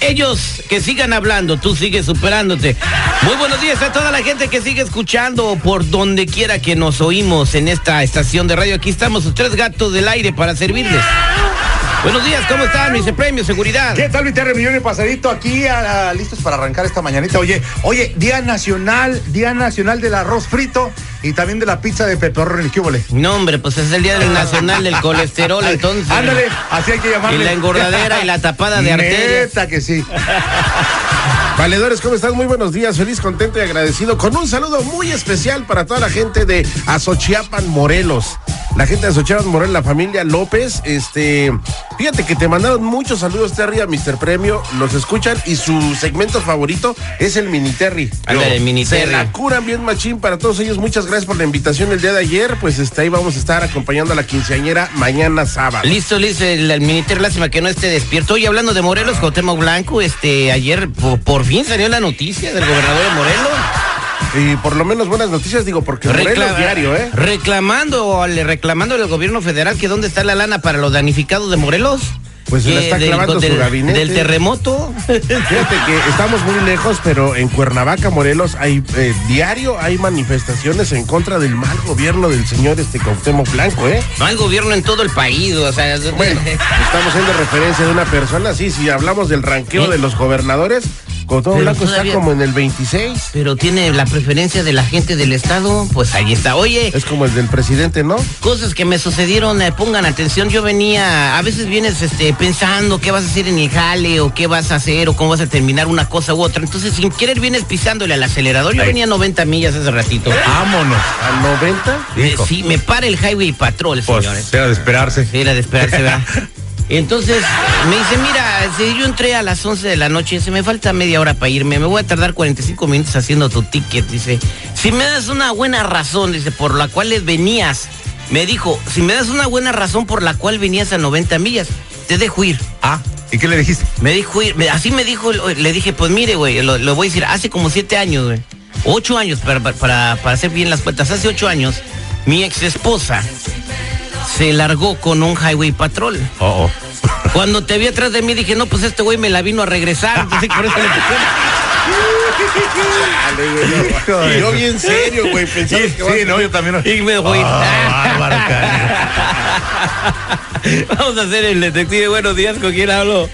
Ellos que sigan hablando, tú sigues superándote. Muy buenos días a toda la gente que sigue escuchando por donde quiera que nos oímos en esta estación de radio. Aquí estamos, sus tres gatos del aire para servirles. Buenos días, ¿cómo están? Vice Premio, seguridad. ¿Qué tal, mi Terry Millón y Pasadito? Aquí listos para arrancar esta mañanita. Oye, oye, Día Nacional, Día Nacional del Arroz Frito y también de la pizza de pepperoni. ¿Qué huele? No, hombre, pues es el día del nacional del colesterol, entonces. Ándale, así hay que Y llamarle. la engordadera y la tapada de arterias. Neta que sí. Valedores, ¿cómo están? Muy buenos días, feliz, contento y agradecido con un saludo muy especial para toda la gente de Azochiapan, Morelos. La gente de Azochiapan, Morelos, la familia López, este, fíjate que te mandaron muchos saludos, Terry, a Mr. Premio, los escuchan y su segmento favorito es el Mini Terry. Ándale, el Mini Se Terry. la curan bien machín para todos ellos, muchas gracias por la invitación el día de ayer, pues este, ahí vamos a estar acompañando a la quinceañera mañana sábado. Listo, listo, el, el ministro, lástima que no esté despierto. Hoy hablando de Morelos, Cuauhtémoc Blanco, este, ayer por, por fin salió la noticia del gobernador de Morelos. Y por lo menos buenas noticias, digo, porque Morelos Recla- diario, ¿eh? Reclamando, reclamando al gobierno federal que dónde está la lana para los damnificados de Morelos. Pues se la está clavando su del, gabinete. Del terremoto. Fíjate que estamos muy lejos, pero en Cuernavaca, Morelos, hay eh, diario hay manifestaciones en contra del mal gobierno del señor este Cuauhtémoc Blanco, ¿eh? No hay gobierno en todo el país, o sea. Bueno, estamos haciendo referencia de una persona, sí, si hablamos del ranqueo ¿Eh? de los gobernadores, Cuauhtémoc Pero Blanco está como en el 26, Pero tiene la preferencia de la gente del Estado, pues ahí está. Oye, es como el del presidente, ¿no? cosas que me sucedieron, eh, pongan atención, yo venía, a veces vienes este, pensando qué vas a hacer en el jale o qué vas a hacer o cómo vas a terminar una cosa u otra. Entonces, sin querer vienes pisándole al acelerador. Yo venía a 90 millas hace ratito. Vámonos. Al 90. Eh, sí, me para el Highway Patrol, señores. Pues, era de esperarse. Era de esperarse, ¿verdad? Entonces me dice, mira, si yo entré a las 11 de la noche, se me falta media hora para irme, me voy a tardar 45 minutos haciendo tu ticket, dice, si me das una buena razón, dice, por la cual venías, me dijo, si me das una buena razón por la cual venías a 90 millas, te dejo ir. Ah, ¿y qué le dijiste? Me dijo ir, me- así me dijo, le dije, pues mire, güey, lo, lo voy a decir, hace como siete años, güey, ocho años, para, para, para hacer bien las cuentas, hace ocho años, mi ex esposa se largó con un highway patrol. Oh, oh. Cuando te vi atrás de mí dije, no, pues este güey me la vino a regresar. Entonces, por eso le Y yo bien serio, güey, pensaba Sí, que sí, no, yo también. Y me voy. Ah, bárbaro, Vamos a hacer el detective. Buenos días, ¿con quién hablo?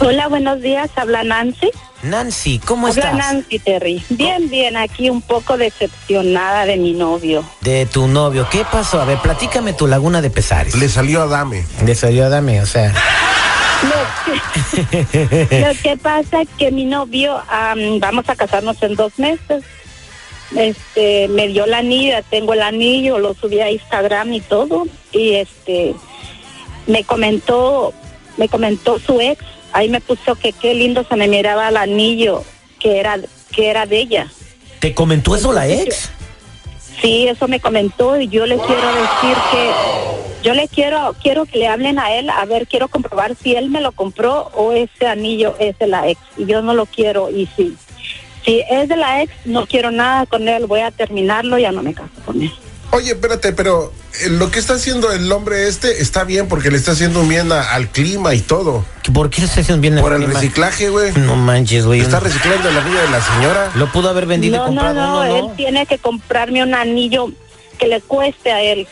Hola, buenos días. Habla Nancy. Nancy, ¿cómo Habla Nancy Terry. Bien, bien. Aquí un poco decepcionada de mi novio. De tu novio, ¿qué pasó? A ver, platícame tu laguna de pesares. Le salió a Dame. De serio, dame, o sea. Lo que, lo que pasa es que mi novio, am, vamos a casarnos en dos meses. Este, me dio la anillo, tengo el anillo, lo subí a Instagram y todo. Y este, me comentó, me comentó su ex. Ahí me puso que qué lindo se me miraba el anillo que era, que era de ella. ¿Te comentó eso la ex? Sí, eso me comentó y yo le quiero decir que yo le quiero quiero que le hablen a él, a ver, quiero comprobar si él me lo compró o ese anillo es de la ex y yo no lo quiero y si si es de la ex no quiero nada con él, voy a terminarlo, ya no me caso con él. Oye, espérate, pero eh, lo que está haciendo el hombre este está bien porque le está haciendo un bien a- al clima y todo. ¿Por qué le estás haciendo bien al Por el clima? reciclaje, güey. No manches, güey. Está reciclando el anillo de la señora. Lo pudo haber vendido y No, no, comprado no, uno, él tiene que comprarme un anillo que le cueste a él.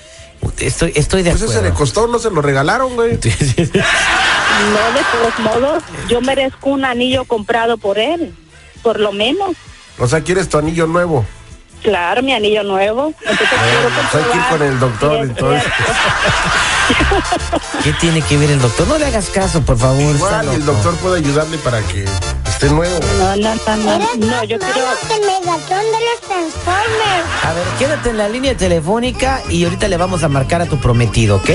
estoy, estoy de Pues ese le acuerdo. costó, no se lo regalaron, güey. No, de todos modos, yo merezco un anillo comprado por él, por lo menos. O sea, quieres tu anillo nuevo. Claro, mi anillo nuevo. Entonces, quiero pues hay que ir con el doctor, entonces. ¿Qué tiene que ver el doctor? No le hagas caso, por favor. Igual el doctor puede ayudarle para que esté nuevo. No, no, no, no, no, yo quiero... el Megatron de los Transformers. A ver, quédate en la línea telefónica y ahorita le vamos a marcar a tu prometido, ¿ok?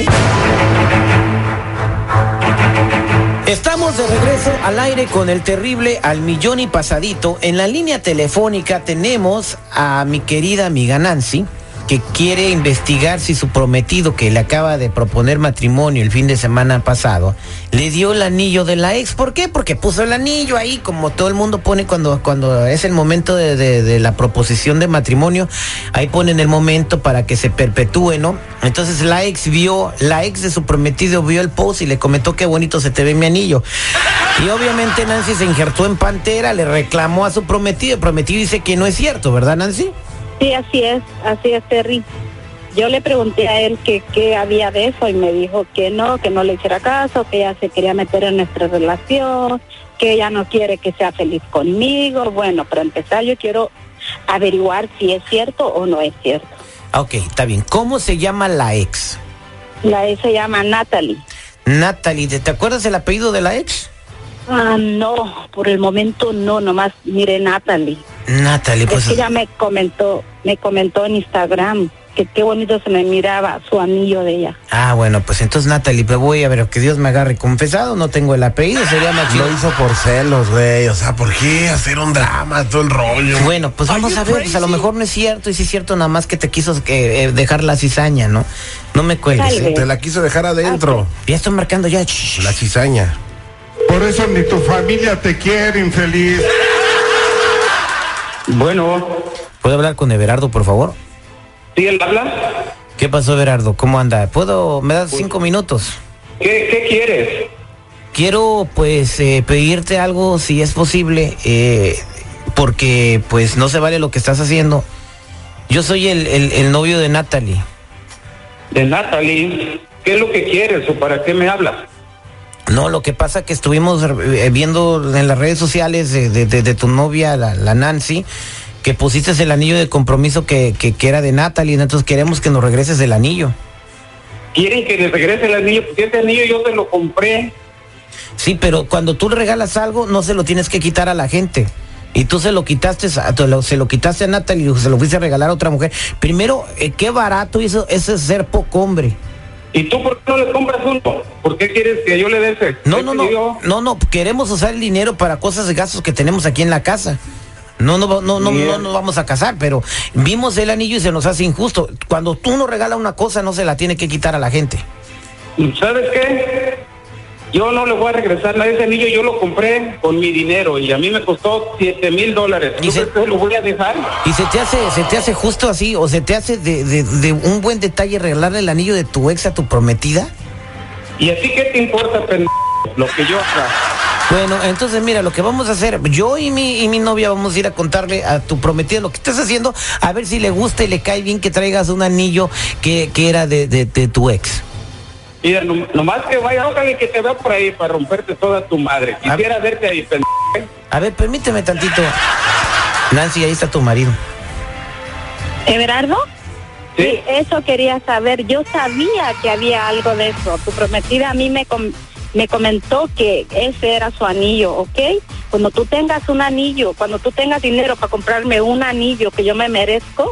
Estamos de regreso al aire con el terrible al millón y pasadito. En la línea telefónica tenemos a mi querida amiga Nancy, que quiere investigar si su prometido que le acaba de proponer matrimonio el fin de semana pasado le dio el anillo de la ex. ¿Por qué? Porque puso el anillo ahí, como todo el mundo pone cuando, cuando es el momento de, de- de la proposición de matrimonio. Ahí ponen el momento para que se perpetúe, ¿no? Entonces la ex vio, la ex de su prometido vio el post y le comentó qué bonito se te ve mi anillo. Y obviamente Nancy se injertó en pantera, le reclamó a su prometido. El prometido dice que no es cierto, ¿verdad, Nancy? Sí, así es, así es, Terry. Yo le pregunté a él que qué había de eso y me dijo que no, que no le hiciera caso, que ella se quería meter en nuestra relación, que ella no quiere que sea feliz conmigo. Bueno, para empezar yo quiero averiguar si es cierto o no es cierto. Ah, Ok, está bien. ¿Cómo se llama la ex? La ex se llama Natalie. Natalie, ¿te te acuerdas el apellido de la ex? Ah, no, por el momento no, nomás mire Natalie. Natalie, pues. es que ella me comentó, me comentó en Instagram que qué bonito se me miraba su anillo de ella. Ah, bueno, pues entonces Natalie, pues voy a ver, que Dios me agarre confesado, no tengo el apellido, sería más. Lo hizo por celos, güey. O sea, ¿por qué hacer un drama, todo el rollo? Bueno, pues vamos a ver, pues a lo mejor no es cierto, y si es cierto, nada más que te quiso que, eh, dejar la cizaña, ¿no? No me cuelgues. ¿eh? Te la quiso dejar adentro. Ya estoy marcando ya. La cizaña. Por eso ni tu familia te quiere, infeliz. Bueno, ¿Puedo hablar con Everardo, por favor? ¿sí él habla? ¿Qué pasó, Everardo? ¿Cómo anda? ¿Puedo? ¿Me das cinco minutos? ¿Qué, qué quieres? Quiero, pues, eh, pedirte algo, si es posible, eh, porque, pues, no se vale lo que estás haciendo. Yo soy el, el- el novio de Natalie. De Natalie. ¿Qué es lo que quieres o para qué me hablas? No, lo que pasa que estuvimos eh, viendo en las redes sociales de, de- de- de tu novia, la, la Nancy, que pusiste el anillo de compromiso que, que, que era de Natalie, entonces queremos que nos regreses el anillo. ¿Quieren que les regrese el anillo? Pues ese anillo yo te lo compré. Sí, pero cuando tú regalas algo, no se lo tienes que quitar a la gente. Y tú se lo quitaste, a- lo- se lo quitaste a Natalie, se lo fuiste a regalar a otra mujer. Primero, eh, qué barato hizo ese ser poco hombre. ¿Y tú por qué no le compras uno? ¿Por qué quieres que yo le dé ese? No, no, no, no, no, queremos usar el dinero para cosas de gastos que tenemos aquí en la casa. No, no, no, no, no nos vamos a casar, pero vimos el anillo y se nos hace injusto. Cuando tú nos regalas una cosa, no se la tiene que quitar a la gente. ¿Sabes qué? Yo no le voy a regresar nada. Ese anillo yo lo compré con mi dinero y a mí me costó 7 mil dólares. Y ¿Tú se- lo voy a dejar? ¿Y se te hace, se te hace justo así, o se te hace de, de- de un buen detalle regalarle el anillo de tu ex a tu prometida? ¿Y así qué te importa, pendejo? Lo que yo haga. Bueno, entonces mira, lo que vamos a hacer, yo y mi, y mi novia vamos a ir a contarle a tu prometida lo que estás haciendo, a ver si le gusta y le cae bien que traigas un anillo que, que era de, de- de tu ex. Mira, no- nomás que vaya, ojalá y que te vea por ahí para romperte toda tu madre. Quisiera verte ahí, pendejo. A ver, permíteme tantito. Nancy, ahí está tu marido. ¿Everardo? Sí. Sí, eso quería saber. Yo sabía que había algo de eso. Tu prometida a mí me, com- me comentó que ese era su anillo, ¿ok? Cuando tú tengas un anillo, cuando tú tengas dinero para comprarme un anillo que yo me merezco,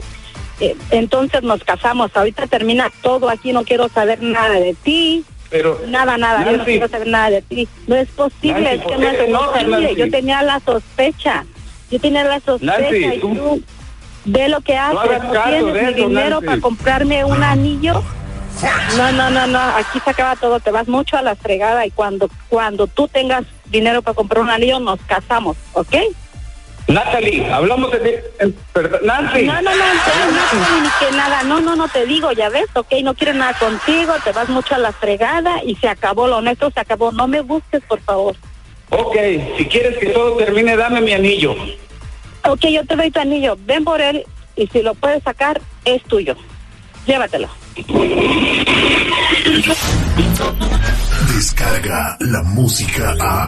eh, entonces nos casamos. Ahorita termina todo aquí, no quiero saber nada de ti. Pero, Nada, nada, yo no quiero saber nada de ti. No es posible, Nancy, es que ¿por no es posible. Yo tenía la sospecha. Yo tenía la sospecha Nancy, y tú- tú ve lo que haces. No, tienes eso, dinero para comprarme un anillo. No, no, no, no. Aquí se acaba todo. Te vas mucho a la fregada y cuando cuando tú tengas dinero para comprar un anillo nos casamos, ¿ok? Natalie, hablamos de... en- perdón, Nancy. No, no, no, no, no, ni que nada. No, no, no te digo, ya ves, ok, no quiero nada contigo, te vas mucho a la fregada y se acabó, lo honesto se acabó. No me busques, por favor. Ok, si quieres que todo termine, dame mi anillo. Ok, yo te doy tu anillo, ven por él y si lo puedes sacar, es tuyo. Llévatelo. Descarga la música a.